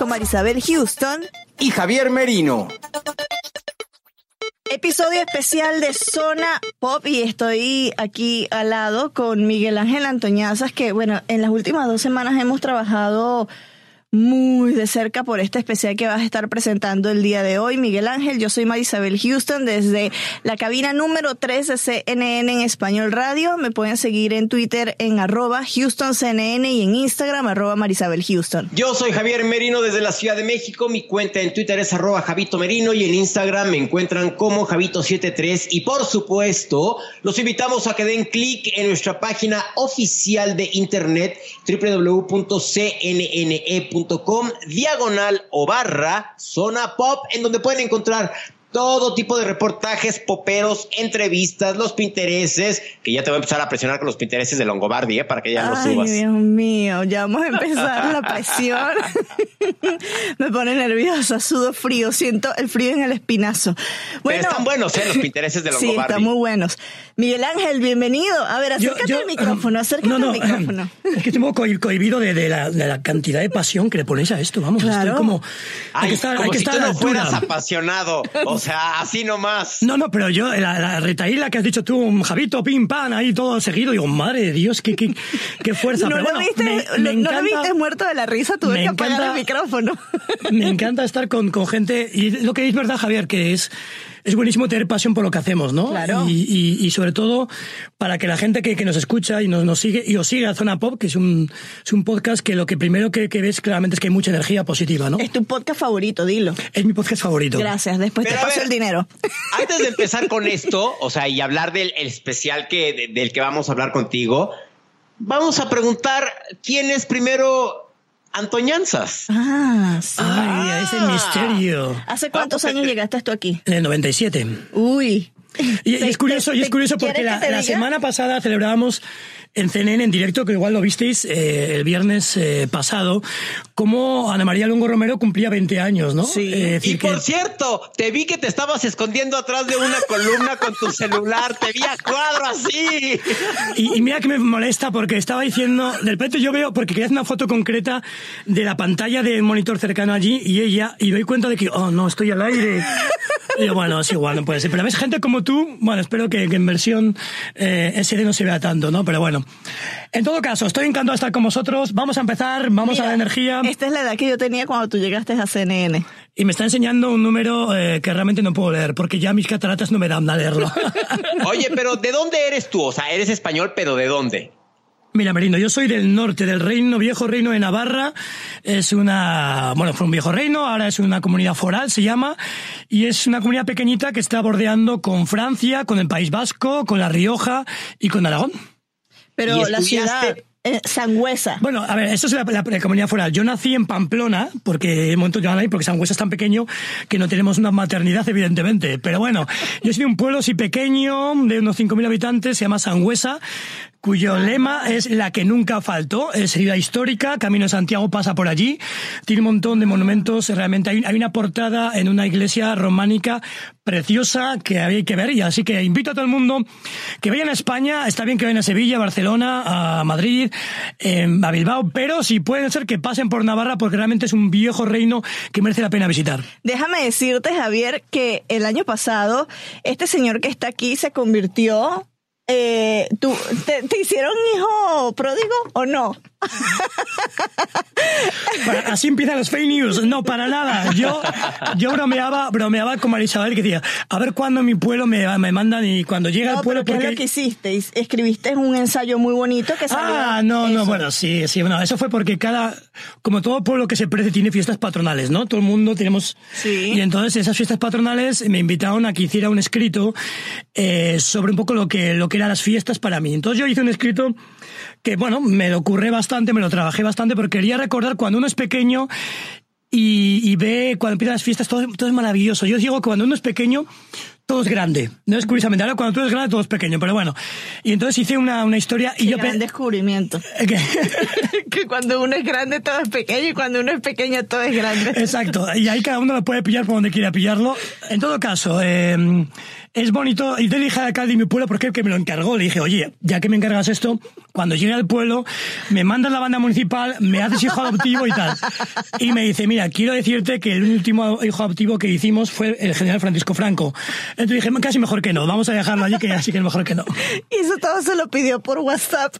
con Marisabel Houston, y Javier Merino. episodio especial de Zona Pop y estoy aquí al lado con Miguel Ángel Antoñazas que bueno, en las últimas dos semanas hemos trabajado muy de cerca por este especial que vas a estar presentando el día de hoy. Miguel Ángel, yo soy Marisabel Houston desde la cabina número 3 de CNN en Español Radio. Me pueden seguir en Twitter en arroba HoustonCNN y en Instagram arroba Marisabel Houston. Yo soy Javier Merino desde la Ciudad de México. Mi cuenta en Twitter es arroba Javito Merino y en Instagram me encuentran como Javito73. Y por supuesto, los invitamos a que den clic en nuestra página oficial de internet www.cnne.com diagonal o barra zona pop en donde pueden encontrar todo tipo de reportajes, poperos, entrevistas, los pintereses, que ya te voy a empezar a presionar con los pintereses de Longobardi, ¿eh? para que ya los Ay, subas. Dios mío, ya vamos a empezar la presión. Me pone nerviosa, sudo frío, siento el frío en el espinazo. Pero están buenos, ¿eh? Los pintereses de Sí, Longobardi. están muy buenos. Miguel Ángel, bienvenido. A ver, acércate yo, al micrófono, um, acércate no, no, al micrófono. Es que tengo co- cohibido de, de la, de la cantidad de pasión que le ponéis a esto, vamos. Claro. Estoy como. hay Ay, que estar, como hay que si estar tú no fueras apasionado. O sea, así nomás. No, no, pero yo, la, la retaíla que has dicho tú, un Javito, pim, pam, ahí todo seguido, digo, madre de Dios, qué, qué, qué fuerza. No, pero lo bueno, viste, me, lo- me no lo viste muerto de la risa, tuve que apagar encanta- el micrófono. Me encanta estar con, con gente, y lo que es verdad, Javier, que es, es buenísimo tener pasión por lo que hacemos, ¿no? Claro. Y, y- y sobre todo para que la gente que, que nos escucha y nos, nos sigue, y os sigue a Zona Pop, que es un, es un podcast que lo que primero que, que ves claramente es que hay mucha energía positiva, ¿no? Es tu podcast favorito, dilo. Es mi podcast favorito. Gracias, después Pero te paso ver, el dinero. Antes de empezar con esto, o sea, y hablar del el especial que, de- del que vamos a hablar contigo, vamos a preguntar quién es primero Antoñanzas. Ah, sí. Ay, ese misterio. ¿Hace cuántos años llegaste tú aquí? En el 97. Uy. Y, es curioso, y es curioso porque ¿quieres la, la semana pasada celebrábamos en CNN en directo, que igual lo visteis eh, el viernes eh, pasado, como Ana María Longo Romero cumplía 20 años, ¿no? Sí. Eh, es Y que- por cierto, te vi que te estabas escondiendo atrás de una columna con tu celular. Te vi a cuadro así. Y, y mira que me molesta porque estaba diciendo, del repente yo veo, porque quería hacer una foto concreta de la pantalla del monitor cercano allí y ella, y doy cuenta de que, oh no, estoy al aire. Yo, bueno, es igual, no puede ser. Pero ves gente como tú, bueno, espero que, que en versión eh, SD no se vea tanto, ¿no? Pero bueno. En todo caso, estoy encantado de estar con vosotros. Vamos a empezar, vamos a la energía. Esta es la edad que yo tenía cuando tú llegaste a CNN. Y me está enseñando un número eh, que realmente no puedo leer, porque ya mis cataratas no me dan a leerlo. Oye, pero ¿de dónde eres tú? O sea, eres español, pero ¿de dónde? Mira, Merino, yo soy del norte, del reino, viejo reino de Navarra. Es una, bueno, fue un viejo reino, ahora es una comunidad foral, se llama, y es una comunidad pequeñita que está bordeando con Francia, con el País Vasco, con La Rioja y con Aragón. Pero ¿Y la ciudad, eh, Sangüesa. Bueno, a ver, esto es la, la- comunidad foral. Yo nací en Pamplona, porque de momento yo ahí, porque Sangüesa es tan pequeño que no tenemos una maternidad, evidentemente. Pero bueno, yo soy de un pueblo así pequeño, de unos 5.000 habitantes, se llama Sangüesa, cuyo lema es la que nunca faltó, es ciudad histórica, Camino de Santiago pasa por allí, tiene un montón de monumentos, realmente hay una portada en una iglesia románica preciosa que hay que ver y así que invito a todo el mundo que vayan a España, está bien que vayan a Sevilla, Barcelona, a Madrid, eh, a Bilbao, pero si pueden ser que pasen por Navarra porque realmente es un viejo reino que merece la pena visitar. Déjame decirte, Javier, que el año pasado este señor que está aquí se convirtió eh, ¿tú, te, hicieron hijo pródigo o no? Así empiezan los fake news. No, para nada. Yo, yo bromeaba, bromeaba con Marisabel que decía, a ver cuándo mi pueblo me, me mandan y cuando llega el pueblo... ¿qué porque... es lo que hiciste? Escribiste un ensayo muy bonito que salió... Ah, no, eso. no, bueno, sí, sí, bueno, eso fue porque cada, como todo pueblo que se precie tiene fiestas patronales, ¿no? Todo el mundo tenemos... Sí. Y entonces esas fiestas patronales me invitaron a que hiciera un escrito eh, sobre un poco lo que, lo que eran las fiestas para mí. Entonces yo hice un escrito que, bueno, me lo ocurre bastante, me lo trabajé bastante, porque quería recordar cuando uno es pequeño y, y ve cuando empiezan las fiestas, todo, todo, es maravilloso. Yo digo que cuando uno es pequeño, todo es grande. No es curiosamente, ahora cuando tú eres grande, todo es pequeño, pero bueno. Y entonces hice una, una historia y Qué yo... gran descubrimiento. que cuando uno es grande, todo es pequeño y cuando uno es pequeño, todo es grande. Exacto. Y ahí cada uno lo puede pillar por donde quiera pillarlo. En todo caso, eh, es bonito. Y te dije alcalde de mi pueblo porque que me lo encargó. Le dije, oye, ya que me encargas esto, cuando llegue al pueblo, me mandas la banda municipal, me haces hijo adoptivo y tal. Y me dice, mira, quiero decirte que el último hijo adoptivo que hicimos fue el general Francisco Franco. Entonces dije, casi mejor que no, vamos a dejarlo allí, que así que es mejor que no. Y eso todo se lo pidió por WhatsApp.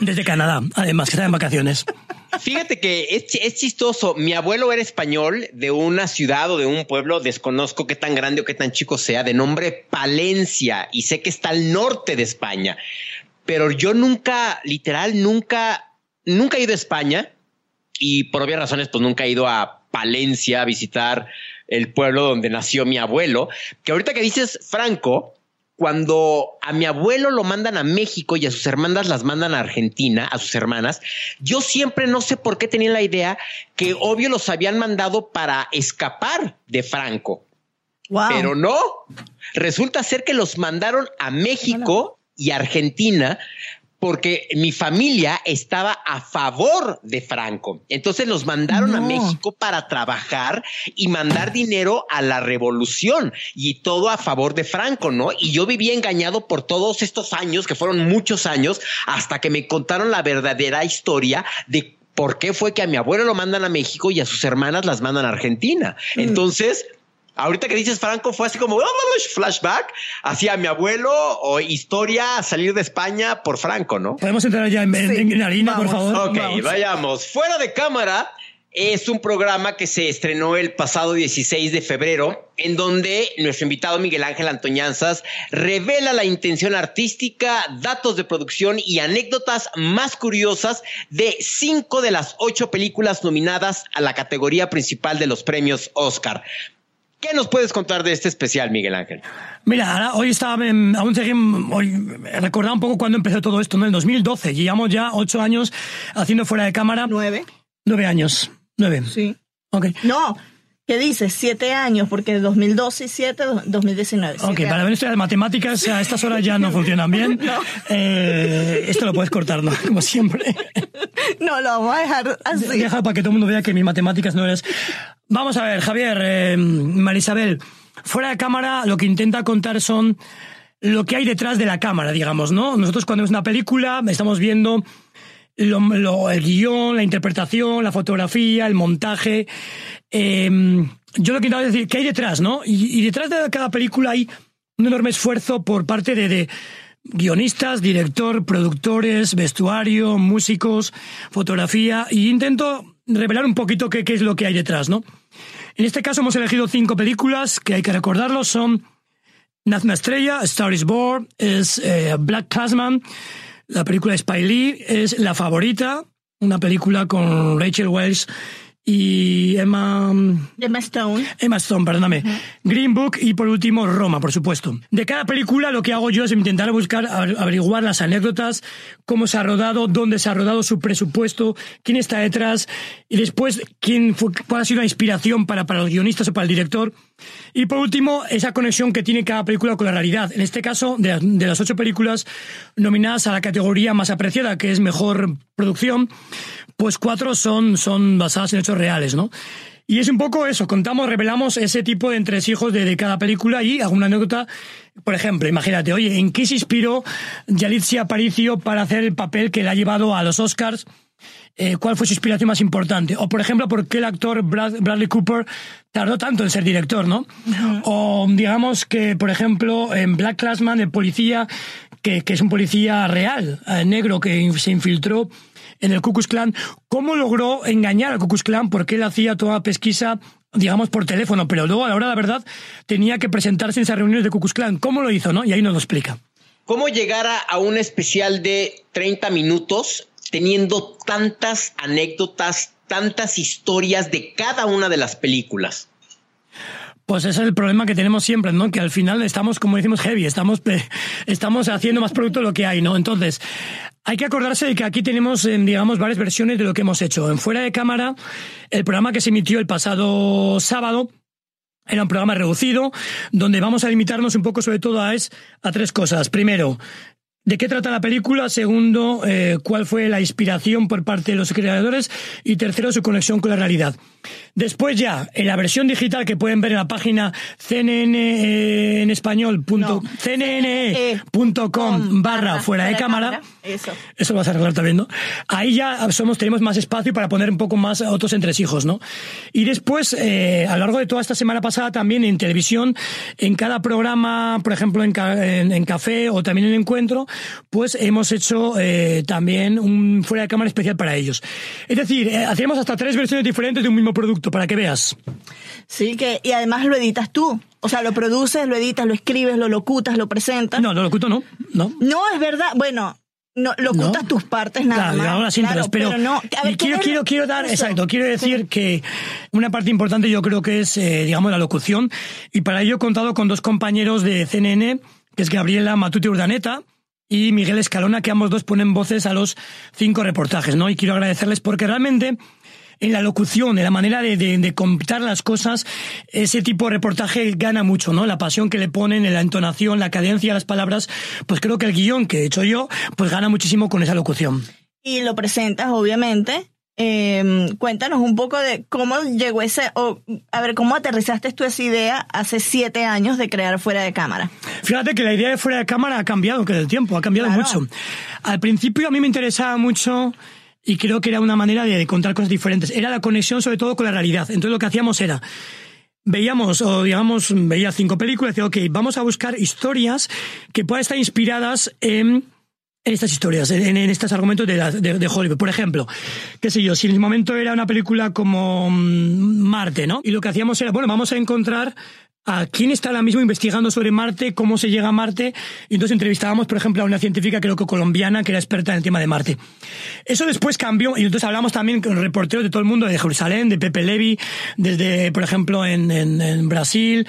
Desde Canadá, además, que está en vacaciones. Fíjate que es, es, chistoso. Mi abuelo era español de una ciudad o de un pueblo, desconozco qué tan grande o qué tan chico sea, de nombre Palencia, y sé que está al norte de España. Pero yo nunca, literal, nunca, nunca he ido a España y por obvias razones, pues nunca he ido a Palencia a visitar el pueblo donde nació mi abuelo. Que ahorita que dices Franco, cuando a mi abuelo lo mandan a México y a sus hermanas las mandan a Argentina, a sus hermanas, yo siempre no sé por qué tenía la idea que obvio los habían mandado para escapar de Franco. Wow. Pero no, resulta ser que los mandaron a México y Argentina porque mi familia estaba a favor de Franco. Entonces los mandaron no. a México para trabajar y mandar dinero a la revolución y todo a favor de Franco, ¿no? Y yo viví engañado por todos estos años, que fueron muchos años, hasta que me contaron la verdadera historia de por qué fue que a mi abuelo lo mandan a México y a sus hermanas las mandan a Argentina. Mm. Ahorita que dices Franco fue así como flashback hacia mi abuelo o historia a salir de España por Franco, ¿no? Podemos entrar ya en, sí. en, en harina, Vamos. por favor. Ok, Vamos. vayamos. Fuera de cámara es un programa que se estrenó el pasado 16 de febrero, en donde nuestro invitado Miguel Ángel Antoñanzas revela la intención artística, datos de producción y anécdotas más curiosas de cinco de las ocho películas nominadas a la categoría principal de los premios Oscar. ¿Qué nos puedes contar de este especial, Miguel Ángel? Mira, ahora, hoy estaba, en, aún seguimos, hoy recordaba un poco cuando empezó todo esto, ¿no? En el 2012. Llevamos ya ocho años haciendo fuera de cámara. Nueve. Nueve años. Nueve. Sí. Ok. No, ¿qué dices? Siete años, porque 2012 y siete, 2019. Ok, para ver esto de matemáticas a estas horas ya no funcionan bien. No. Eh, esto lo puedes cortar, ¿no? Como siempre. No, lo vamos a dejar así. Deja para que todo el mundo vea que mis matemáticas no eres. Vamos a ver, Javier, eh, Marisabel, fuera de cámara lo que intenta contar son lo que hay detrás de la cámara, digamos, ¿no? Nosotros cuando es una película estamos viendo lo, lo, el guion, la interpretación, la fotografía, el montaje. Eh, yo lo que intento decir, ¿qué hay detrás, no? Y, detrás de cada película hay un enorme esfuerzo por parte de guionistas, director, productores, vestuario, músicos, fotografía, y intento revelar un poquito qué, qué, es lo que hay detrás, ¿no? En este caso hemos elegido cinco películas que hay que recordarlo, son Nace una estrella, Star is Born, es eh, Black Classman, la película Spy Lee, es La Favorita, una película con Rachel Wells y Emma... Emma Stone. Emma Stone, perdóname. Green Book y por último Roma, por supuesto. De cada película lo que hago yo es intentar buscar, averiguar las anécdotas, cómo se ha rodado, dónde se ha rodado, su presupuesto, quién está detrás y después quién fue, cuál ha sido la inspiración para, para los guionistas o para el director. Y por último, esa conexión que tiene cada película con la realidad. En este caso, de, de las ocho películas nominadas a la categoría más apreciada, que es mejor producción, pues cuatro son, son basadas en hechos reales, ¿no? Y es un poco eso, contamos, revelamos ese tipo de entresijos de, de cada película y alguna anécdota. Por ejemplo, imagínate, oye, ¿en qué se inspiró Yalitza Aparicio para hacer el papel que le ha llevado a los Oscars? Eh, ¿Cuál fue su inspiración más importante? O, por ejemplo, ¿por qué el actor Bradley Cooper tardó tanto en ser director, no? O, digamos que, por ejemplo, en Black Classman, el policía, que, que es un policía real, eh, negro, que se infiltró en el Ku Klux Klan. ¿Cómo logró engañar al Ku Klux Klan? Porque él hacía toda la pesquisa digamos, por teléfono, pero luego a la hora de la verdad tenía que presentarse en esas reuniones de Ku Klux Klan. ¿Cómo lo hizo, no? Y ahí nos lo explica. ¿Cómo llegar a, un especial de 30 minutos teniendo tantas anécdotas, tantas historias de cada una de las películas? Pues ese es el problema que tenemos siempre, ¿no? Que al final estamos, como decimos, heavy, estamos, estamos haciendo más producto de lo que hay, ¿no? Entonces, hay que acordarse de que aquí tenemos, eh, digamos, varias versiones de lo que hemos hecho. En Fuera de Cámara, el programa que se emitió el pasado sábado, era un programa reducido, donde vamos a limitarnos un poco sobre todo a, es, a tres cosas. Primero, ¿De qué trata la película? Segundo, eh, ¿cuál fue la inspiración por parte de los creadores? Y tercero, su conexión con la realidad. Después ya, en la versión digital que pueden ver en la página cnn eh, en español, punto, cnne.com barra fuera de cámara. Eso. Eso lo vas a arreglar también, ¿no? Ahí ya somos, tenemos más espacio para poner un poco más otros entresijos, ¿no? Y después, eh, a lo largo de toda esta semana pasada también en televisión, en cada programa, por ejemplo, en, en, Café o también en Encuentro, pues hemos hecho eh, también un fuera de cámara especial para ellos. Es decir, hacemos hasta tres versiones diferentes de un mismo producto, para que veas. Sí, que, y además lo editas tú. O sea, lo produces, lo editas, lo escribes, lo locutas, lo presentas. No, lo locuto no. No, no es verdad. Bueno, no, locutas tus partes nada claro, más. Claro, pero, pero no. quiero, quiero, quiero dar, exacto, quiero decir que una parte importante yo creo que es, eh, digamos, la locución. Y para ello he contado con dos compañeros de CNN, que es Gabriela Matute Urdaneta, y Miguel Escalona, que ambos dos ponen voces a los cinco reportajes, ¿no? Y quiero agradecerles porque realmente en la locución, en la manera de, de, contar las cosas, ese tipo de reportaje gana mucho, ¿no? La pasión que le ponen, en la entonación, la cadencia de las palabras, pues creo que el guion que he hecho yo, pues gana muchísimo con esa locución. Y lo presentas, obviamente. Eh, cuéntanos un poco de cómo llegó ese, o a ver, cómo aterrizaste tú esa idea hace siete años de crear fuera de cámara. Fíjate que la idea de fuera de cámara ha cambiado con el tiempo, ha cambiado mucho. Al principio a mí me interesaba mucho y creo que era una manera de contar cosas diferentes. Era la conexión sobre todo con la realidad. Entonces lo que hacíamos era, veíamos, o digamos, veía cinco películas y decía, ok, vamos a buscar historias que puedan estar inspiradas en en estas historias, en, estos argumentos de, de, Hollywood. Por ejemplo, qué sé yo, si en el momento era una película como mm, Marte, ¿no? Y lo que hacíamos era, bueno, vamos a encontrar a quién está ahora mismo investigando sobre Marte, cómo se llega a Marte. Y entonces entrevistábamos, por ejemplo, a una científica, creo que colombiana, que era experta en el tema de Marte. Eso después cambió, y entonces hablamos también con reporteros de todo el mundo, de Jerusalén, de Pepe Levi, desde, por ejemplo, en, en, Brasil,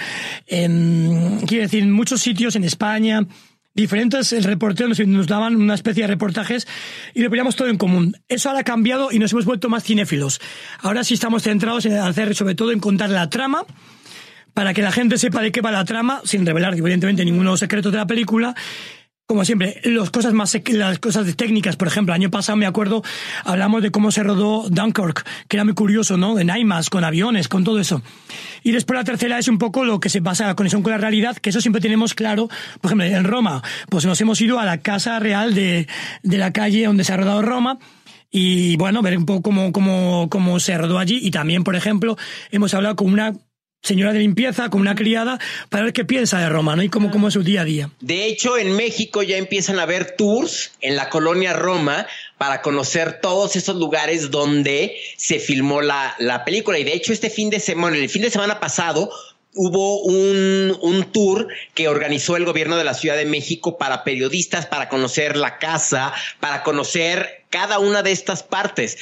en, quiero decir, en muchos sitios en España diferentes reporteros nos daban una especie de reportajes y lo poníamos todo en común. Eso ahora ha cambiado y nos hemos vuelto más cinéfilos. Ahora sí estamos centrados en hacer, sobre todo, en contar la trama, para que la gente sepa de qué va la trama, sin revelar evidentemente ninguno de los secretos de la película. Como siempre, las cosas más las cosas técnicas, por ejemplo, el año pasado me acuerdo, hablamos de cómo se rodó Dunkirk, que era muy curioso, ¿no? En IMAX, con aviones, con todo eso. Y después la tercera es un poco lo que se basa la conexión con la realidad, que eso siempre tenemos claro. Por ejemplo, en Roma, pues nos hemos ido a la casa real de, de la calle donde se ha rodado Roma y bueno, ver un poco cómo, cómo, cómo se rodó allí. Y también, por ejemplo, hemos hablado con una señora de limpieza, con una criada, para ver qué piensa de Roma, ¿no? Y cómo, cómo es su día a día. De hecho, en México ya empiezan a haber tours en la colonia Roma para conocer todos esos lugares donde se filmó la, la película. Y de hecho, este fin de semana, el fin de semana pasado, hubo un, un, tour que organizó el gobierno de la Ciudad de México para periodistas, para conocer la casa, para conocer cada una de estas partes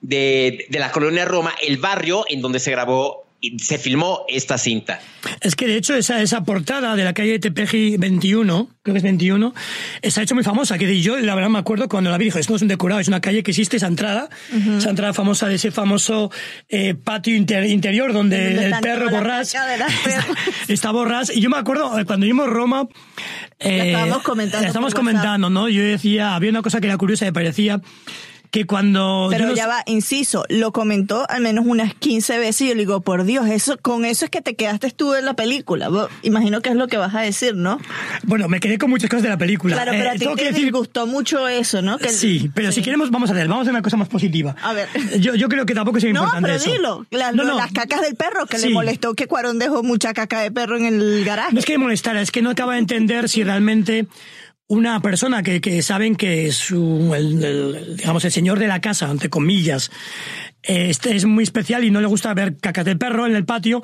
de, de la colonia Roma, el barrio en donde se grabó se filmó esta cinta. Es que de hecho esa, esa portada de la calle Tepeji 21, creo que es 21, se ha hecho muy famosa, que yo la verdad me acuerdo cuando la vi, dijo, esto no es un decorado, es una calle que existe, esa entrada, esa entrada famosa de ese famoso eh, patio interior donde el perro borrás está, borrás. Y yo me acuerdo, eh, cuando vimos Roma, eh, estábamos comentando. Estamos comentando, ¿no? Yo decía, había una cosa que era curiosa, me parecía que cuando... Pero ya va, inciso, lo comentó al menos unas 15 veces y yo le digo, por Dios, eso con eso es que te quedaste tú en la película. Imagino que es lo que vas a decir, ¿no? Bueno, me quedé con muchas cosas de la película. Claro, pero a eh, ti te decir... gustó mucho eso, ¿no? sí, pero si queremos, vamos a ver, vamos a hacer una cosa más positiva. A ver. Yo, yo creo que tampoco es importante No, pero dilo. Las, las cacas del perro, que le molestó que Cuarón dejó mucha caca de perro en el garaje. No es que me molestara, es que no acaba de entender si realmente una persona que, que saben que es el, digamos, el señor de la casa, entre comillas, este es muy especial y no le gusta ver caca de perro en el patio.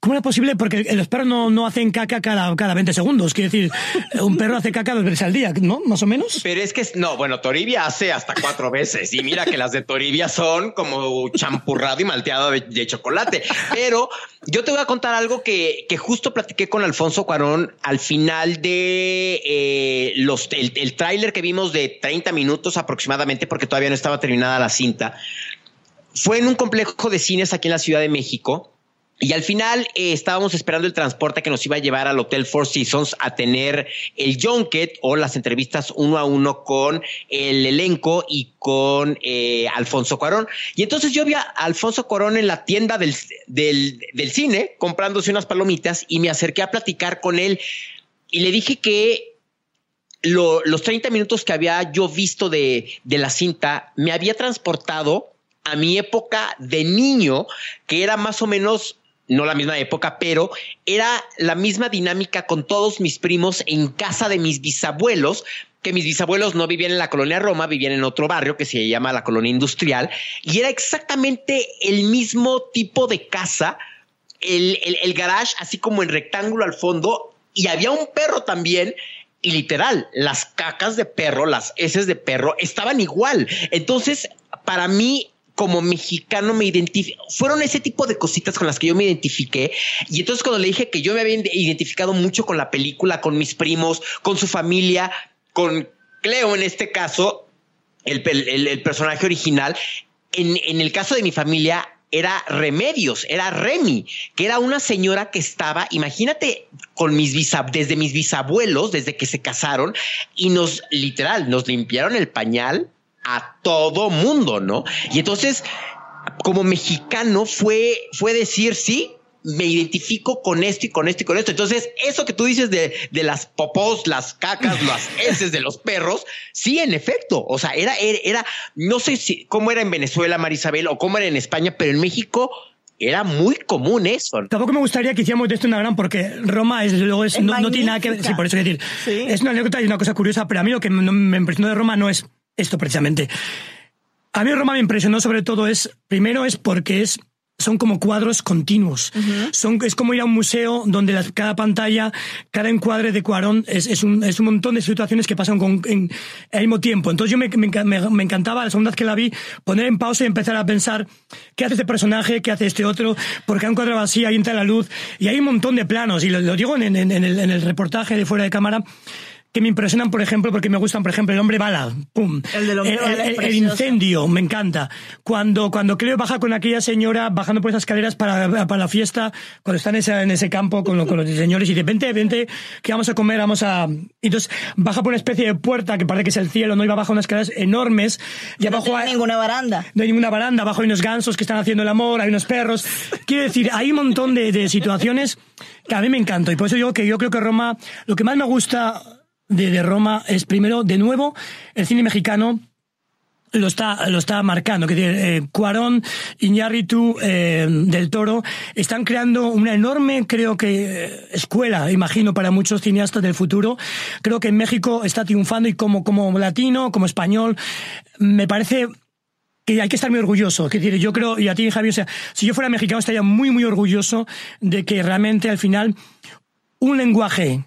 ¿Cómo era posible? Porque los perros no, no hacen caca cada, cada 20 segundos. Quiere decir, un perro hace caca dos veces al día, ¿no? Más o menos. Pero es que, no, bueno, Toribia hace hasta cuatro veces. Y mira que las de Toribia son como champurrado y malteado de, chocolate. Pero yo te voy a contar algo que, que justo platiqué con Alfonso Cuarón al final de eh, los, el, el tráiler que vimos de 30 minutos aproximadamente, porque todavía no estaba terminada la cinta fue en un complejo de cines aquí en la Ciudad de México. Y al final eh, estábamos esperando el transporte que nos iba a llevar al Hotel Four Seasons a tener el junket o las entrevistas uno a uno con el elenco y con eh, Alfonso Cuarón. Y entonces yo vi a Alfonso Cuarón en la tienda del, del, cine comprándose unas palomitas y me acerqué a platicar con él y le dije que los 30 minutos que había yo visto de, de la cinta me había transportado a mi época de niño, que era más o menos no la misma época, pero era la misma dinámica con todos mis primos en casa de mis bisabuelos, que mis bisabuelos no vivían en la colonia Roma, vivían en otro barrio que se llama la colonia industrial, y era exactamente el mismo tipo de casa, el, el garage así como en rectángulo al fondo, y había un perro también y literal, las cacas de perro, las heces de perro estaban igual. Entonces, para mí como mexicano me identifiqué, fueron ese tipo de cositas con las que yo me identifiqué. Y entonces cuando le dije que yo me había identificado mucho con la película, con mis primos, con su familia, con Cleo en este caso, el, personaje original, en, en el caso de mi familia era Remedios, era Remy, que era una señora que estaba, imagínate, con mis desde mis bisabuelos, desde que se casaron, y nos, literal, nos limpiaron el pañal, a todo mundo, ¿no? Y entonces, como mexicano, fue, fue decir, sí, me identifico con esto y con esto y con esto. Entonces, eso que tú dices de, de las popós, las cacas, las heces de los perros, sí, en efecto. O sea, era, era, no sé si cómo era en Venezuela, Marisabel, o cómo era en España, pero en México era muy común eso. Tampoco me gustaría que hiciéramos de esto una gran, porque Roma es, luego es, no, tiene nada que ver. Sí, por eso decir. Es una anécdota y una cosa curiosa, pero a mí lo que me impresionó de Roma no es esto precisamente. A mí Roma me impresionó sobre todo es, primero es porque es son como cuadros continuos. son, es como ir a un museo donde cada pantalla, cada encuadre de Cuarón es, es, un, es un montón de situaciones que pasan con, en, al mismo tiempo. Entonces yo me, me, encantaba, la segunda vez que la vi, poner en pausa y empezar a pensar qué hace este personaje, qué hace este otro, porque hay un cuadro vacío, ahí entra la luz, y hay un montón de planos, y lo, digo en, en, el, en el reportaje de fuera de cámara, que me impresionan, por ejemplo, porque me gustan, por ejemplo, el hombre bala, pum. El el, incendio, me encanta. Cuando, cuando Cleo baja con aquella señora bajando por esas escaleras para, para la fiesta, cuando está en ese, en ese campo con, con los señores y dice, vente, vente, que vamos a comer, vamos a... Entonces baja por una especie de puerta que parece que es el cielo, ¿no? Y va bajo unas escaleras enormes. Y abajo no hay ninguna baranda. No hay ninguna baranda, abajo hay unos gansos que están haciendo el amor, hay unos perros. Quiero decir, hay un montón de, de situaciones que a mí me encantan. Y por eso digo que yo creo que Roma, lo que más me gusta de, Roma es primero, de nuevo, el cine mexicano lo está, lo está marcando. Que eh, Cuarón, Iñárritu, eh, Del Toro, están creando una enorme, creo que, eh, escuela, imagino, para muchos cineastas del futuro. Creo que en México está triunfando y como, como latino, como español, me parece que hay que estar muy orgulloso. Es decir, yo creo, y a ti, Javier, o sea, si yo fuera mexicano estaría muy, muy orgulloso de que realmente al final un lenguaje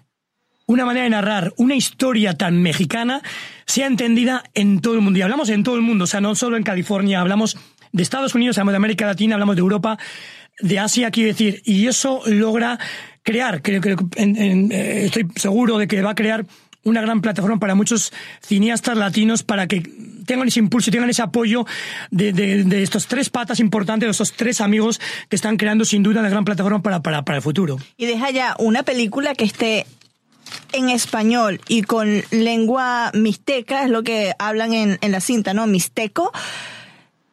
una manera de narrar una historia tan mexicana sea entendida en todo el mundo. Y hablamos en todo el mundo, o sea, no solo en California, hablamos de Estados Unidos, hablamos de América Latina, hablamos de Europa, de Asia, quiero decir, y eso logra crear, creo que eh, estoy seguro de que va a crear una gran plataforma para muchos cineastas latinos para que tengan ese impulso tengan ese apoyo de, de, estos tres patas importantes, de estos tres amigos que están creando sin duda una gran plataforma para, para, para el futuro. Y deja ya una película que esté en español y con lengua mixteca, es lo que hablan en, en la cinta, ¿no? Mixteco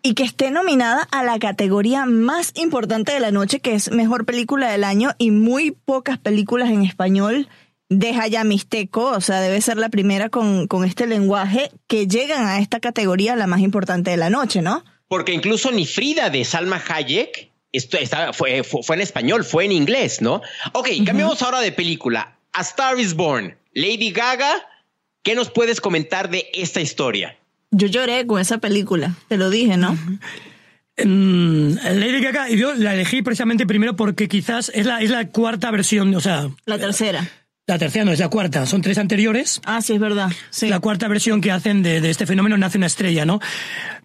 y que esté nominada a la categoría más importante de la noche, que es Mejor Película del Año, y muy pocas películas en español deja ya Mixteco, o sea, debe ser la primera con, con este lenguaje que llegan a esta categoría la más importante de la noche, ¿no? Porque incluso ni Frida de Salma Hayek esto está, fue, fue, en español, fue en inglés, ¿no? Ok, cambiamos ahora de película. A Star is Born, Lady Gaga, ¿qué nos puedes comentar de esta historia? Yo lloré con esa película, te lo dije, ¿no? Mm, Lady Gaga, yo la elegí precisamente primero porque quizás es la, es la cuarta versión, o sea... La tercera. La tercera no, es la cuarta. Son tres anteriores. Ah, sí, es verdad. Sí. La cuarta versión que hacen de, de este fenómeno nace una estrella, ¿no?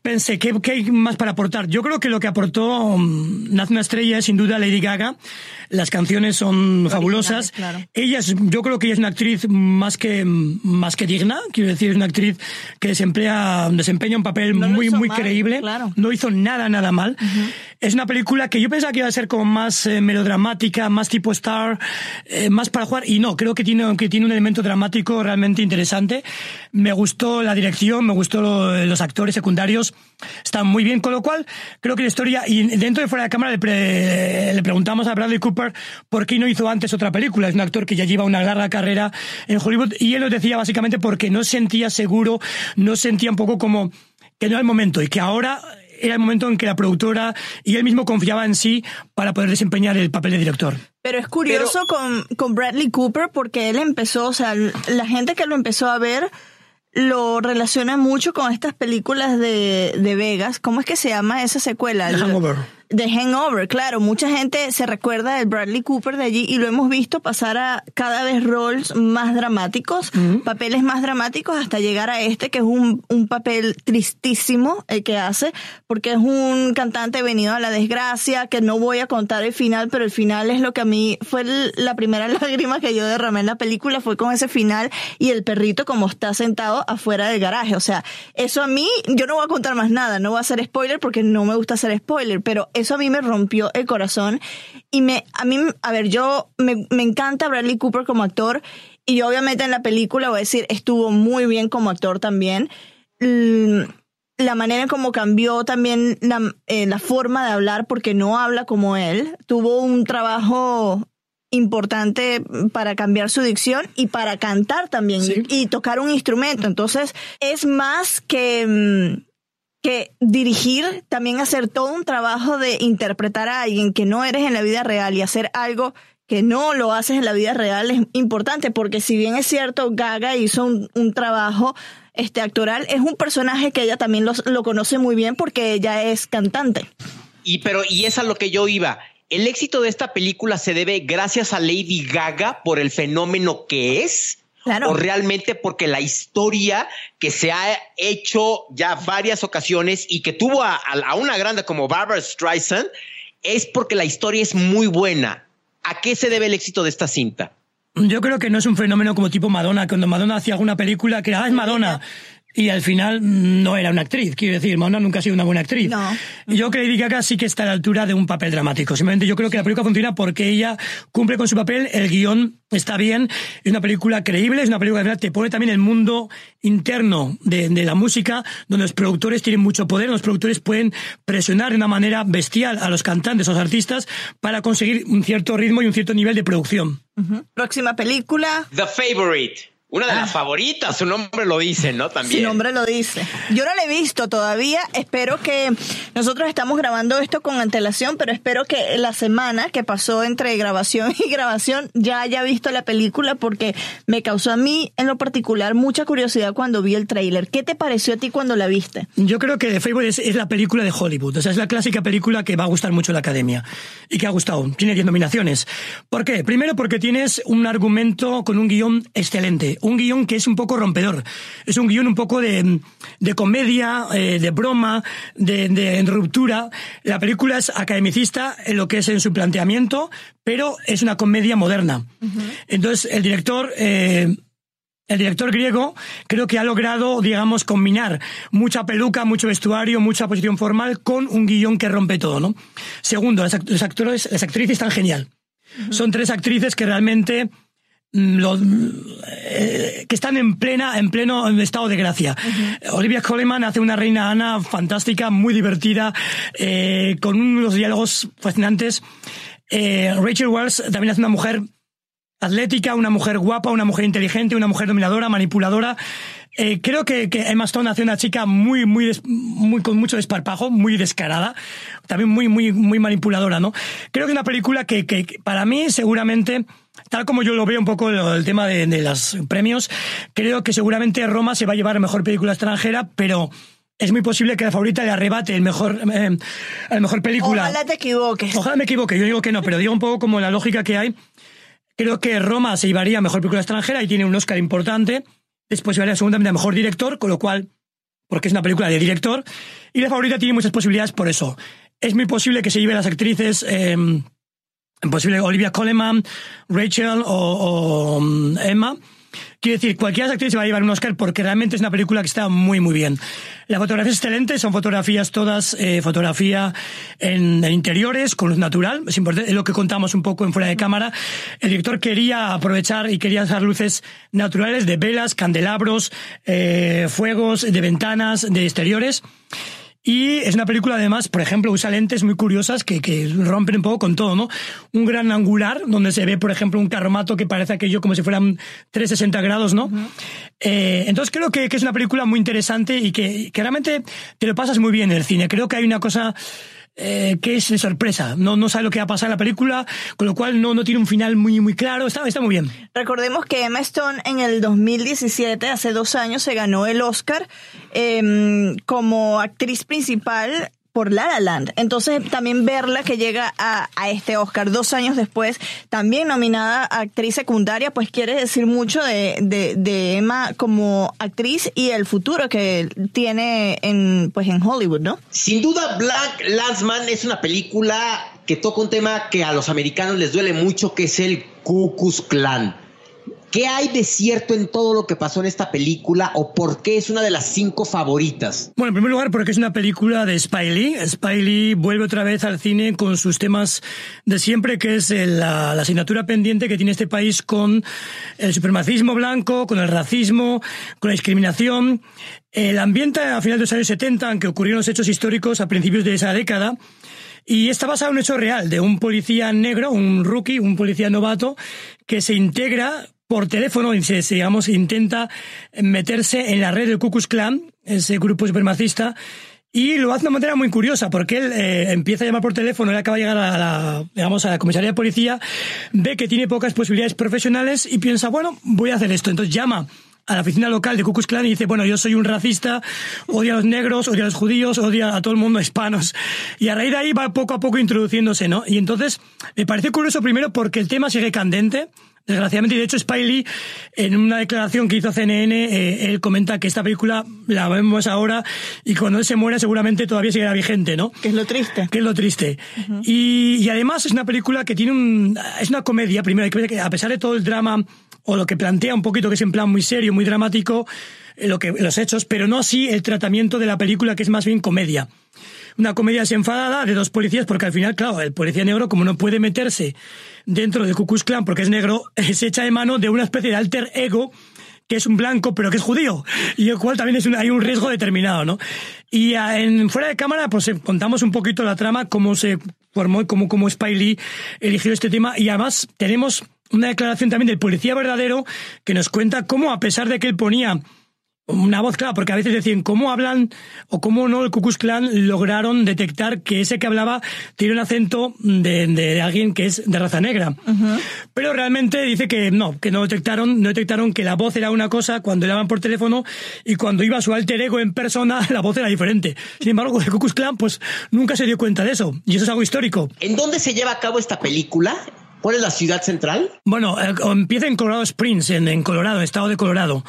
Pensé, ¿qué, ¿qué, hay más para aportar? Yo creo que lo que aportó um, Nace una estrella es sin duda Lady Gaga. Las canciones son fabulosas. Claro. Ella es, yo creo que ella es una actriz más que, más que digna. Quiero decir, es una actriz que desemplea, desempeña un papel no muy, muy mal, creíble. Claro. No hizo nada, nada mal. Uh -huh. Es una película que yo pensaba que iba a ser como más eh, melodramática, más tipo Star, eh, más para jugar. Y no, creo que tiene, que tiene un elemento dramático realmente interesante. Me gustó la dirección, me gustó lo, los actores secundarios. Están muy bien, con lo cual creo que la historia, y dentro de fuera de cámara le, pre, le preguntamos a Bradley Cooper por qué no hizo antes otra película. Es un actor que ya lleva una larga carrera en Hollywood y él lo decía básicamente porque no sentía seguro, no sentía un poco como que no era el momento y que ahora era el momento en que la productora y él mismo confiaba en sí para poder desempeñar el papel de director. Pero es curioso Pero... Con, con Bradley Cooper porque él empezó, o sea, la gente que lo empezó a ver lo relaciona mucho con estas películas de, de Vegas. ¿Cómo es que se llama esa secuela? The Hangover. The Hangover, claro. Mucha gente se recuerda del Bradley Cooper de allí y lo hemos visto pasar a cada vez roles más dramáticos, uh -huh. papeles más dramáticos hasta llegar a este que es un, un papel tristísimo el que hace porque es un cantante venido a la desgracia que no voy a contar el final, pero el final es lo que a mí fue la primera lágrima que yo derramé en la película fue con ese final y el perrito como está sentado afuera del garaje. O sea, eso a mí, yo no voy a contar más nada, no voy a hacer spoiler porque no me gusta hacer spoiler, pero eso a mí me rompió el corazón y me, a mí, a ver, yo me, me encanta Bradley Cooper como actor y obviamente en la película voy a decir, estuvo muy bien como actor también. La manera en cómo cambió también la, eh, la forma de hablar porque no habla como él. Tuvo un trabajo importante para cambiar su dicción y para cantar también sí. y tocar un instrumento. Entonces, es más que que dirigir, también hacer todo un trabajo de interpretar a alguien que no eres en la vida real y hacer algo que no lo haces en la vida real es importante, porque si bien es cierto, Gaga hizo un, trabajo este, actoral, es un personaje que ella también lo, conoce muy bien porque ella es cantante. Y pero, y es a lo que yo iba. El éxito de esta película se debe gracias a Lady Gaga por el fenómeno que es. Claro. o realmente porque la historia que se ha hecho ya varias ocasiones y que tuvo a, a, una grande como Barbara Streisand es porque la historia es muy buena. ¿A qué se debe el éxito de esta cinta? Yo creo que no es un fenómeno como tipo Madonna, cuando Madonna hacía alguna película que era, ah, es Madonna y al final no era una actriz. Quiero decir, Madonna nunca ha sido una buena actriz. No. Yo creo que Lady Gaga sí que está a la altura de un papel dramático. Simplemente yo creo que la película funciona porque ella cumple con su papel, el guion está bien, es una película creíble, es una película que te pone también el mundo interno de, de, la música, donde los productores tienen mucho poder, los productores pueden presionar de una manera bestial a los cantantes, a los artistas, para conseguir un cierto ritmo y un cierto nivel de producción. Uh -huh. Próxima película. The Favorite. Una de ah. las favoritas, su nombre lo dice, ¿no? También. Su nombre lo dice. Yo no la he visto todavía. Espero que nosotros estamos grabando esto con antelación, pero espero que la semana que pasó entre grabación y grabación ya haya visto la película porque me causó a mí en lo particular mucha curiosidad cuando vi el tráiler. ¿Qué te pareció a ti cuando la viste? Yo creo que The Favorite es, es, la película de Hollywood. O sea, es la clásica película que va a gustar mucho a la academia y que ha gustado. Tiene 10 nominaciones. ¿Por qué? Primero porque tienes un argumento con un guion excelente interesante. Un guion que es un poco rompedor. Es un guion un poco de, de comedia, eh, de broma, de, de, ruptura. La película es academicista en lo que es en su planteamiento, pero es una comedia moderna. Entonces, el director... Eh, el director griego creo que ha logrado, digamos, combinar mucha peluca, mucho vestuario, mucha posición formal con un guion que rompe todo, ¿no? Segundo, las, actores, las actrices están genial. Son tres actrices que realmente mm, eh, que están en plena en pleno estado de gracia. Olivia Colman hace una reina Ana fantástica, muy divertida, eh, con unos diálogos fascinantes. Eh, Rachel Wells también hace una mujer atlética, una mujer guapa, una mujer inteligente, una mujer dominadora, manipuladora. Eh, creo que, que, Emma Stone hace una chica muy, muy, muy, con mucho desparpajo, muy descarada, también muy, muy, muy manipuladora, ¿no? Creo que una película que, que, para mí, seguramente, tal como yo lo veo un poco el, tema de, de los premios, creo que seguramente Roma se va a llevar a mejor película extranjera, pero es muy posible que la favorita le arrebate el mejor, eh, la mejor película. Ojalá te equivoques. Ojalá me equivoque, yo digo que no, pero digo un poco como la lógica que hay Creo que Roma se llevaría a mejor película extranjera y tiene un Oscar importante. Después llevaría segundamente a mejor director, con lo cual, porque es una película de director. Y la favorita tiene muchas posibilidades por eso. Es muy posible que se lleve las actrices, eh, posible Olivia Colman, Rachel o, mm, Emma Quiero decir, cualquiera de las actrices se va a llevar un Oscar porque realmente es una película que está muy, muy bien. La fotografía es excelente, son fotografías todas, eh, fotografía en, interiores, con luz natural, es importante, lo que contamos un poco en fuera de cámara. El director quería aprovechar y quería usar luces naturales de velas, candelabros, eh, fuegos, de ventanas, de exteriores. Y es una película, además, por ejemplo, usa lentes muy curiosas que, que rompen un poco con todo, ¿no? Un gran angular, donde se ve, por ejemplo, un carromato que parece aquello como si fueran 360 grados, ¿no? eh, entonces creo que, que, es una película muy interesante y que, que realmente te lo pasas muy bien en el cine. Creo que hay una cosa eh, que es de sorpresa. No, no sabe lo que va a pasar en la película, con lo cual no, no tiene un final muy, muy claro. Está, está muy bien. Recordemos que Emma Stone en el 2017, hace dos años, se ganó el Oscar eh, como actriz principal por La La Land. Entonces, también verla que llega a, a, este Oscar dos años después, también nominada actriz secundaria, pues quiere decir mucho de, de, de, Emma como actriz y el futuro que tiene en, pues en Hollywood, ¿no? Sin duda, Black Landsman es una película que toca un tema que a los americanos les duele mucho, que es el Ku Klux Klan ¿Qué hay de cierto en todo lo que pasó en esta película o por qué es una de las cinco favoritas? Bueno, en primer lugar, porque es una película de Spike Lee. Spike Lee vuelve otra vez al cine con sus temas de siempre, que es la, la asignatura pendiente que tiene este país con el supremacismo blanco, con el racismo, con la discriminación. El ambiente a finales de los años 70, en que ocurrieron los hechos históricos a principios de esa década, y está basado en un hecho real de un policía negro, un rookie, un policía novato, que se integra por teléfono, digamos, intenta meterse en la red del Ku Klux Klan, ese grupo supremacista, y lo hace de una manera muy curiosa, porque él eh, empieza a llamar por teléfono, él acaba de llegar a la, digamos, a la comisaría de policía, ve que tiene pocas posibilidades profesionales y piensa, bueno, voy a hacer esto. Entonces llama a la oficina local de Ku Klux Klan y dice, bueno, yo soy un racista, odio a los negros, odio a los judíos, odio a todo el mundo hispanos. Y a raíz de ahí va poco a poco introduciéndose, ¿no? Y entonces me parece curioso primero porque el tema sigue candente, Desgraciadamente, y de hecho, Spiley, en una declaración que hizo CNN, eh, él comenta que esta película la vemos ahora y cuando él se muera seguramente todavía seguirá vigente, ¿no? Que es lo triste. Que es lo triste. Uh -huh. y, y, además es una película que tiene un... Es una comedia, primero, que a pesar de todo el drama o lo que plantea un poquito, que es en plan muy serio, muy dramático, eh, lo que, los hechos, pero no así el tratamiento de la película, que es más bien comedia una comedia desenfadada de dos policías, porque al final, claro, el policía negro, como no puede meterse dentro de Ku Klux Klan porque es negro, se echa de mano de una especie de alter ego que es un blanco pero que es judío y el cual también hay un riesgo determinado, ¿no? Y en fuera de cámara pues eh, contamos un poquito la trama, cómo se formó y cómo, cómo eligió este tema y además tenemos una declaración también del policía verdadero que nos cuenta cómo a pesar de que él ponía una voz clara, porque a veces decían cómo hablan o cómo no el Ku Klux Klan lograron detectar que ese que hablaba tiene un acento de, de alguien que es de raza negra. Uh -huh. Pero realmente dice que no, que no detectaron, no detectaron que la voz era una cosa cuando llamaban por teléfono y cuando iba su alter ego en persona la voz era diferente. Sin embargo, el Ku Klux Klan pues nunca se dio cuenta de eso y eso es algo histórico. ¿En dónde se lleva a cabo esta película? ¿Cuál es la ciudad central? Bueno, eh, empieza en Colorado Springs, en, en Colorado, estado de Colorado.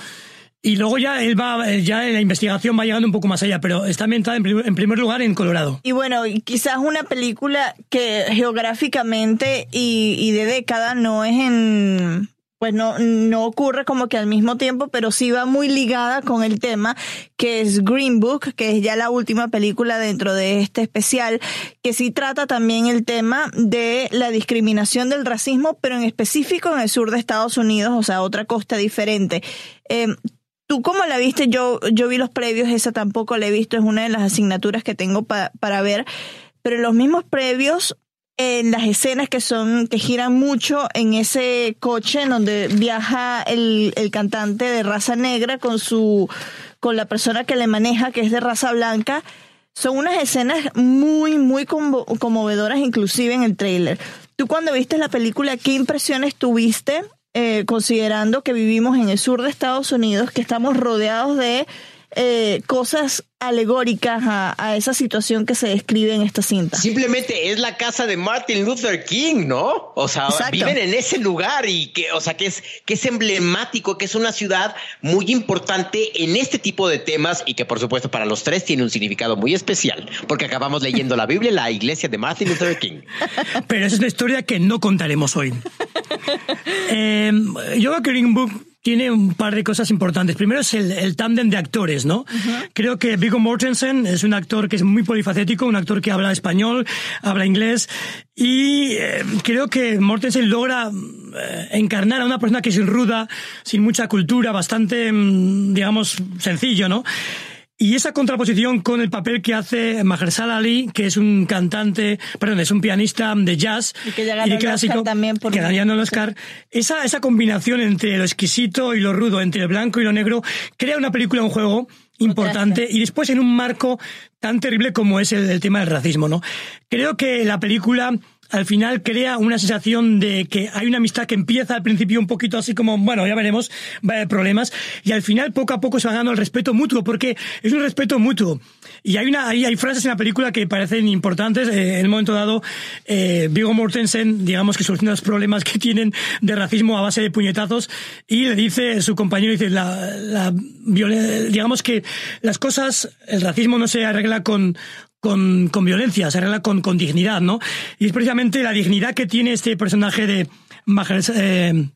Y luego ya él va, ya en la investigación va llegando un poco más allá, pero está ambientada en, prim- en primer lugar en Colorado. Y bueno, quizás una película que geográficamente y, y de década no es en pues no, no ocurre como que al mismo tiempo, pero sí va muy ligada con el tema, que es Green Book, que es ya la última película dentro de este especial, que sí trata también el tema de la discriminación del racismo, pero en específico en el sur de Estados Unidos, o sea, otra costa diferente. Eh, ¿Tú cómo la viste? Yo, yo vi los previos, esa tampoco la he visto, es una de las asignaturas que tengo pa- para ver, pero los mismos previos, en las escenas que son, que giran mucho en ese coche en donde viaja el, el cantante de raza negra con su, con la persona que le maneja, que es de raza blanca, son unas escenas muy, muy conmo- conmovedoras, inclusive en el tráiler. Tú cuando viste la película, ¿qué impresiones tuviste, eh, considerando que vivimos en el sur de Estados Unidos, que estamos rodeados de eh, cosas alegóricas a, a esa situación que se describe en esta cinta? Simplemente es la casa de Martin Luther King, ¿no? O sea, Exacto. viven en ese lugar y que, o sea, que es, que es emblemático, que es una ciudad muy importante en este tipo de temas y que por supuesto para los tres tiene un significado muy especial, porque acabamos leyendo la Biblia en la iglesia de Martin Luther King. Pero esa es una historia que no contaremos hoy. Eh, yo creo que Green Book tiene un par de cosas importantes. Primero es el, el tándem de actores, ¿no? Creo que Viggo Mortensen es un actor que es muy polifacético, un actor que habla español, habla inglés, y eh, creo que Mortensen logra eh, encarnar a una persona que es ruda, sin mucha cultura, bastante, mm, digamos, sencillo, ¿no? Y esa contraposición con el papel que hace Mahershala Ali, que es un cantante, perdón, es un pianista de jazz Y que ya ganó de el Oscar también por- que ganó el Oscar, esa, esa combinación entre lo exquisito y lo rudo, entre el blanco y lo negro, crea una película, un juego importante y después en un marco tan terrible como es el, el tema del racismo, ¿no? Creo que la película al final crea una sensación de que hay una amistad que empieza al principio un poquito así como, bueno, ya veremos, va a haber problemas, y al final poco a poco se va ganando el respeto mutuo, porque es un respeto mutuo. Y hay una, hay, hay frases en la película que parecen importantes. Eh, en un momento dado, eh, Viggo Mortensen, digamos que soluciona los problemas que tienen de racismo a base de puñetazos, y le dice, su compañero dice, la, la digamos que las cosas, el racismo no se arregla con, con, con violencia, se arregla con, con dignidad, ¿no? Y es precisamente la dignidad que tiene este personaje de Mahershala eh,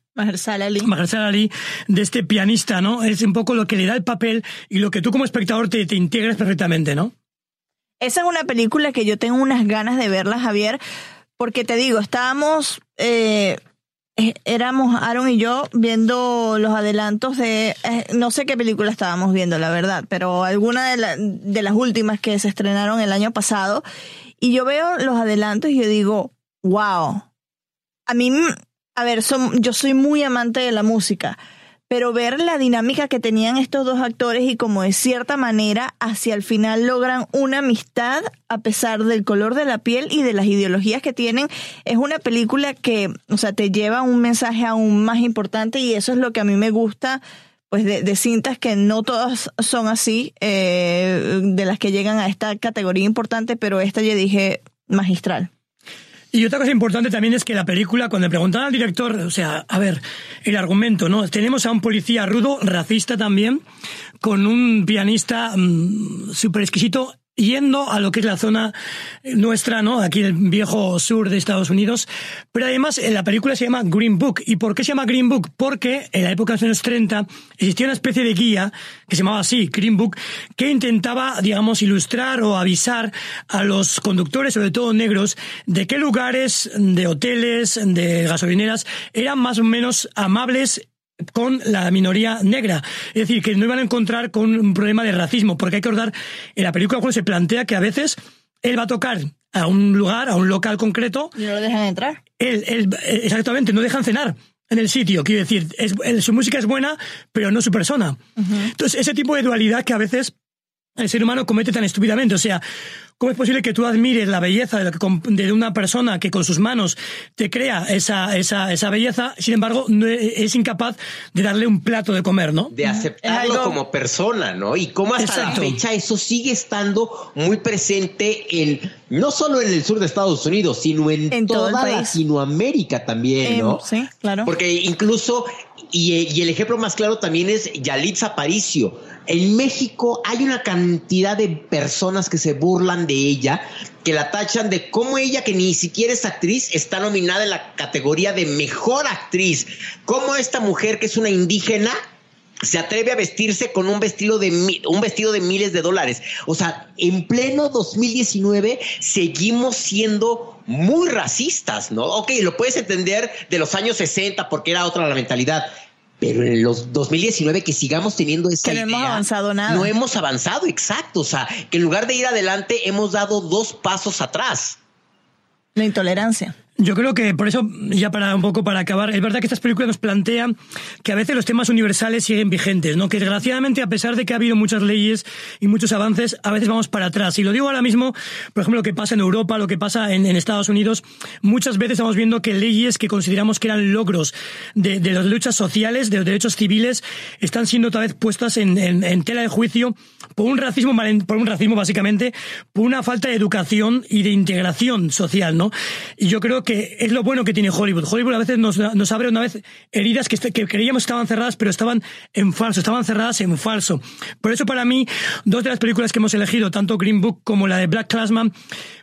Ali. Mahershala Ali, de este pianista, ¿no? Es un poco lo que le da el papel y lo que tú como espectador te, te integras perfectamente, ¿no? Esa es una película que yo tengo unas ganas de verla, Javier, porque te digo, estábamos, eh, éramos Aaron y yo viendo los adelantos de, eh, no sé qué película estábamos viendo, la verdad, pero alguna de, de las últimas que se estrenaron el año pasado, y yo veo los adelantos y yo digo, wow, a mí, a ver, son, yo soy muy amante de la música, pero ver la dinámica que tenían estos dos actores y como de cierta manera hacia el final logran una amistad a pesar del color de la piel y de las ideologías que tienen, es una película que, o sea, te lleva un mensaje aún más importante y eso es lo que a mí me gusta pues de, de cintas que no todas son así, eh, de las que llegan a esta categoría importante, pero esta yo dije magistral. Y otra cosa importante también es que la película, cuando le preguntaban al director, o sea, a ver, el argumento, ¿no? Tenemos a un policía rudo, racista también, con un pianista mm, súper exquisito, yendo a lo que es la zona nuestra, ¿no? Aquí el viejo sur de Estados Unidos. Pero además, en la película se llama Green Book. ¿Y por qué se llama Green Book? Porque en la época de los años 30 existía una especie de guía que se llamaba así, Green Book, que intentaba, digamos, ilustrar o avisar a los conductores, sobre todo negros, de qué lugares de hoteles, de gasolineras, eran más o menos amables con la minoría negra. Es decir, que no iban a encontrar con un problema de racismo, porque hay que recordar, en la película cuando se plantea que a veces él va a tocar a un lugar, a un local concreto, Y no lo dejan entrar. él, él- eh, exactamente, no dejan cenar en el sitio. Quiero decir, es- su música es buena, pero no su persona. Entonces, ese tipo de dualidad que a veces el ser humano comete tan estúpidamente. O sea, ¿cómo es posible que tú admires la belleza de, lo que com- de una persona que con sus manos te crea esa, esa, esa belleza, sin embargo, no e- es incapaz de darle un plato de comer, ¿no? de aceptarlo algo- como persona, ¿no? Y cómo hasta Exacto. la fecha eso sigue estando muy presente en no solo en el sur de Estados Unidos, sino en, toda. Latinoamérica también, ¿no? Sí, claro. Porque incluso, y, y el ejemplo más claro también es Yalitza Aparicio. En México hay una cantidad de personas que se burlan de ella, que la tachan de cómo ella, que ni siquiera es actriz, está nominada en la categoría de mejor actriz. Cómo esta mujer, que es una indígena, se atreve a vestirse con un vestido de mi- un vestido de miles de dólares. O sea, en pleno 2019 seguimos siendo muy racistas, ¿no? Ok, lo puedes entender de los años 60 porque era otra la mentalidad. Pero en los 2019 que sigamos teniendo esa Que no hemos avanzado nada. No hemos avanzado, exacto. O sea, que en lugar de ir adelante hemos dado dos pasos atrás. La intolerancia. Yo creo que por eso, ya para un poco para acabar, es verdad que estas películas nos plantean que a veces los temas universales siguen vigentes, ¿no? Que desgraciadamente, a pesar de que ha habido muchas leyes y muchos avances, a veces vamos para atrás. Y lo digo ahora mismo, por ejemplo, lo que pasa en Europa, lo que pasa en, en Estados Unidos, muchas veces estamos viendo que leyes que consideramos que eran logros de, de las luchas sociales, de los derechos civiles, están siendo otra vez puestas en, en- en tela de juicio por un racismo, por un racismo básicamente, por una falta de educación y de integración social, ¿no? Y yo creo que es lo bueno que tiene Hollywood. Hollywood a veces nos, abre una vez heridas que, que creíamos estaban cerradas, pero estaban en falso, estaban cerradas en falso. Por eso para mí, dos de las películas que hemos elegido, tanto Green Book como la de Black Classman,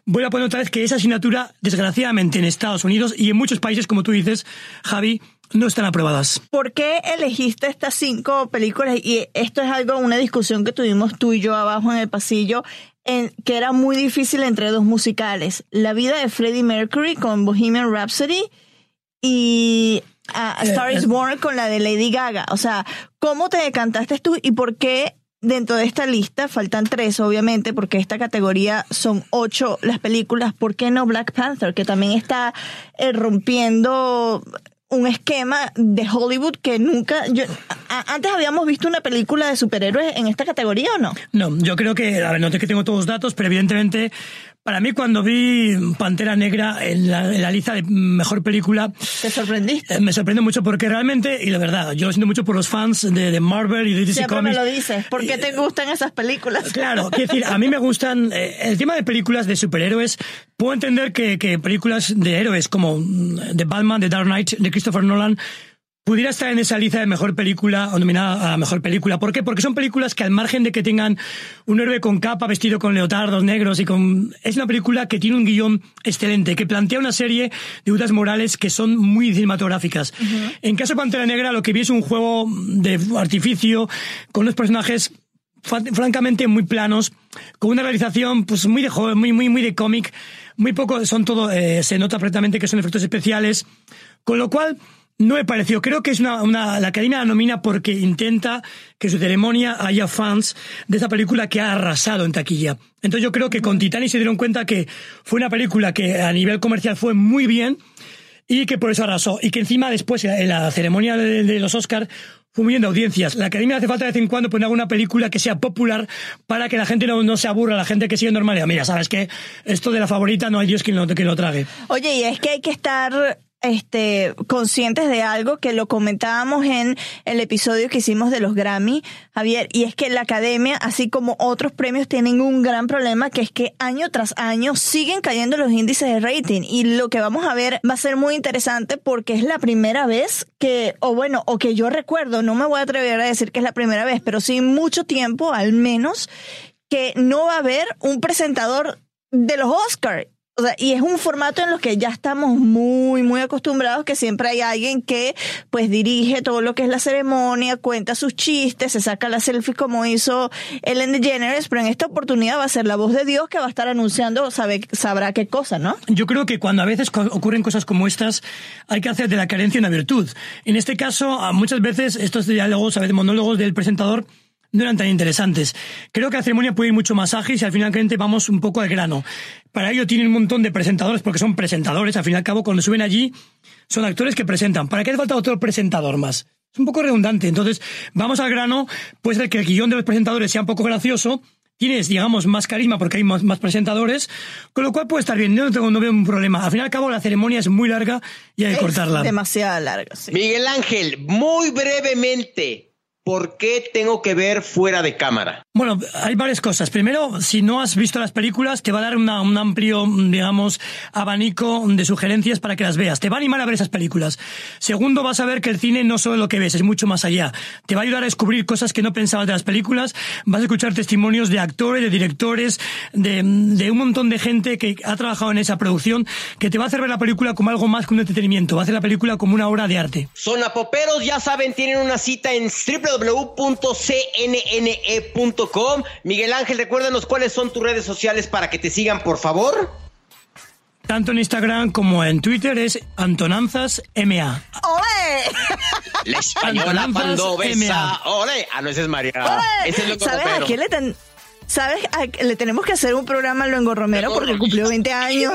voy a poner otra vez que esa asignatura, desgraciadamente en Estados Unidos y en muchos países, como tú dices, Javi, no están aprobadas. ¿Por qué elegiste estas cinco películas? Y esto es algo, una discusión que tuvimos tú y yo abajo en el pasillo, en, que era muy difícil entre dos musicales. La vida de Freddie Mercury con Bohemian Rhapsody y A Star is Born con la de Lady Gaga. O sea, ¿cómo te decantaste tú y por qué dentro de esta lista, faltan tres obviamente, porque esta categoría son ocho las películas, ¿por qué no Black Panther? Que también está eh, rompiendo un esquema de Hollywood que nunca... Yo, antes habíamos visto una película de superhéroes en esta categoría o no? No, yo creo que, a ver, no es que tengo todos los datos, pero evidentemente, para mí cuando vi Pantera Negra en la, en la lista de mejor película, ¿Te sorprendiste? eh, me sorprende mucho porque realmente, y la verdad, yo lo siento mucho por los fans de, de Marvel y de DC Siempre me Comics. lo dices. ¿Por qué te gustan esas películas? Claro, quiero decir, a mí me gustan eh, el tema de películas de superhéroes. Puedo entender que, que películas de héroes como mm, The Batman, The Dark Knight de Christopher Nolan pudiera estar en esa lista de mejor película o nominada a mejor película. ¿Por qué? Porque son películas que al margen de que tengan un héroe con capa, vestido con leotardos negros y con... Es una película que tiene un guion excelente, que plantea una serie de dudas morales que son muy cinematográficas. En caso de Pantera Negra lo que vi es un juego de artificio con unos personajes francamente muy planos, con una realización pues muy de joven, muy, muy, muy de cómic, muy poco, son todo, eh, se nota perfectamente que son efectos especiales, con lo cual no me pareció, creo que es una, una, la academia la nomina porque intenta que su ceremonia haya fans de esa película que ha arrasado en taquilla. Entonces yo creo que con Titanic se dieron cuenta que fue una película que a nivel comercial fue muy bien, y que por eso arrasó. Y que encima después, en la ceremonia de, los Oscars, fue muy bien de audiencias. La academia hace falta de vez en cuando poner alguna película que sea popular para que la gente no, no se aburra, la gente que sigue normal. Mira, sabes que esto de la favorita no hay Dios quien lo, quien lo trague. Oye, y es que hay que estar este, conscientes de algo que lo comentábamos en el episodio que hicimos de los Grammy, Javier, y es que la academia, así como otros premios, tienen un gran problema que es que año tras año siguen cayendo los índices de rating y lo que vamos a ver va a ser muy interesante porque es la primera vez que, o bueno, o que yo recuerdo, no me voy a atrever a decir que es la primera vez, pero sí mucho tiempo al menos que no va a haber un presentador de los Oscars. Y es un formato en los que ya estamos muy, muy acostumbrados, que siempre hay alguien que pues dirige todo lo que es la ceremonia, cuenta sus chistes, se saca la selfie como hizo Ellen DeGeneres, pero en esta oportunidad va a ser la voz de Dios que va a estar anunciando, sabe, sabrá qué cosa, ¿no? Yo creo que cuando a veces ocurren cosas como estas, hay que hacer de la carencia una virtud. En este caso, muchas veces estos diálogos, a monólogos del presentador, no eran tan interesantes. Creo que la ceremonia puede ir mucho más ágil si al final vamos un poco al grano. Para ello tienen un montón de presentadores, porque son presentadores, al fin y al cabo, cuando suben allí, son actores que presentan. ¿Para qué hace falta otro presentador más? Es un poco redundante. Entonces, vamos al grano, puede ser que el guion de los presentadores sea un poco gracioso, tienes, digamos, más carisma porque hay más, más presentadores, con lo cual puede estar bien, no, tengo, no veo un problema. Al fin y al cabo, la ceremonia es muy larga y hay que cortarla. Es demasiado larga, sí. Miguel Ángel, muy brevemente, ¿por qué tengo que ver fuera de cámara? Bueno, hay varias cosas. Primero, si no has visto las películas, te va a dar una, un amplio, digamos, abanico de sugerencias para que las veas. Te va a animar a ver esas películas. Segundo, vas a ver que el cine no solo es lo que ves, es mucho más allá. Te va a ayudar a descubrir cosas que no pensabas de las películas. Vas a escuchar testimonios de actores, de directores, de, de un montón de gente que ha trabajado en esa producción, que te va a hacer ver la película como algo más que un entretenimiento. Va a hacer la película como una obra de arte. Sonapoperos, ya saben, tienen una cita en www.cnne.com. Miguel Ángel, recuérdanos cuáles son tus redes sociales para que te sigan, por favor. Tanto en Instagram como en Twitter es Antonanzas MA. ¡Ole! La española Antonanzas cuando besa. MA. ¡Ole! Ah, no, ese es María. ¡Ole! Ese es loco ¿Sabes a quién le ten- ¿Sabes? A- Le tenemos que hacer un programa a Luengo Romero porque cumplió 20 años.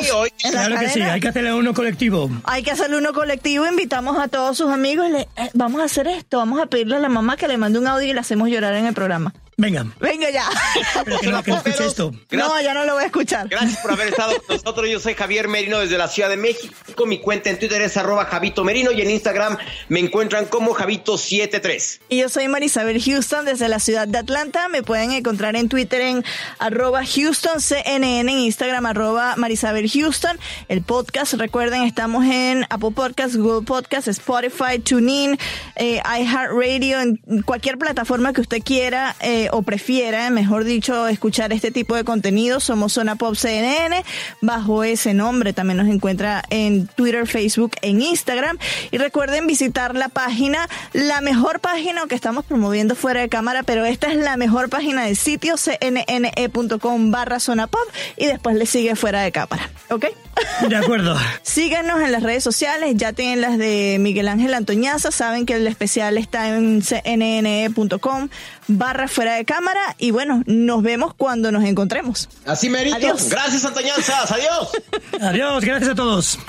Claro que sí, hay que hacerle uno colectivo. Hay que hacerle uno colectivo, invitamos a todos sus amigos, y le, eh, vamos a hacer esto, vamos a pedirle a la mamá que le mande un audio y le hacemos llorar en el programa. Venga, Venga ya. pero que no, que no escuche esto. No, ya no lo voy a escuchar. Gracias por haber estado con nosotros. Yo soy Javier Merino desde la Ciudad de México. Mi cuenta en Twitter es arroba Javito Merino y en Instagram me encuentran como Javito73. Y yo soy Marisabel Houston desde la ciudad de Atlanta. Me pueden encontrar en Twitter en arroba HoustonCNN, en Instagram arroba Marisabel Houston. El podcast, recuerden, estamos en Apple Podcasts, Google Podcasts, Spotify, TuneIn, eh, iHeartRadio, en cualquier plataforma que usted quiera eh, o prefiera, mejor dicho, escuchar este tipo de contenido. Somos Zona Pop CNN. Bajo ese nombre también nos encuentra en Twitter, Facebook, en Instagram. Y recuerden visitar la página, la mejor página que estamos promoviendo fuera de cámara, pero esta es la mejor página del sitio cnne.com barra Zona Pop y después le sigue fuera de cámara. ¿Ok? De acuerdo. Síganos en las redes sociales, ya tienen las de Miguel Ángel Antoñaza, saben que el especial está en cnne.com barra fuera de cámara y bueno, nos vemos cuando nos encontremos. Así merito. Adiós. Gracias, Antoñanzas. Adiós. Adiós, gracias a todos.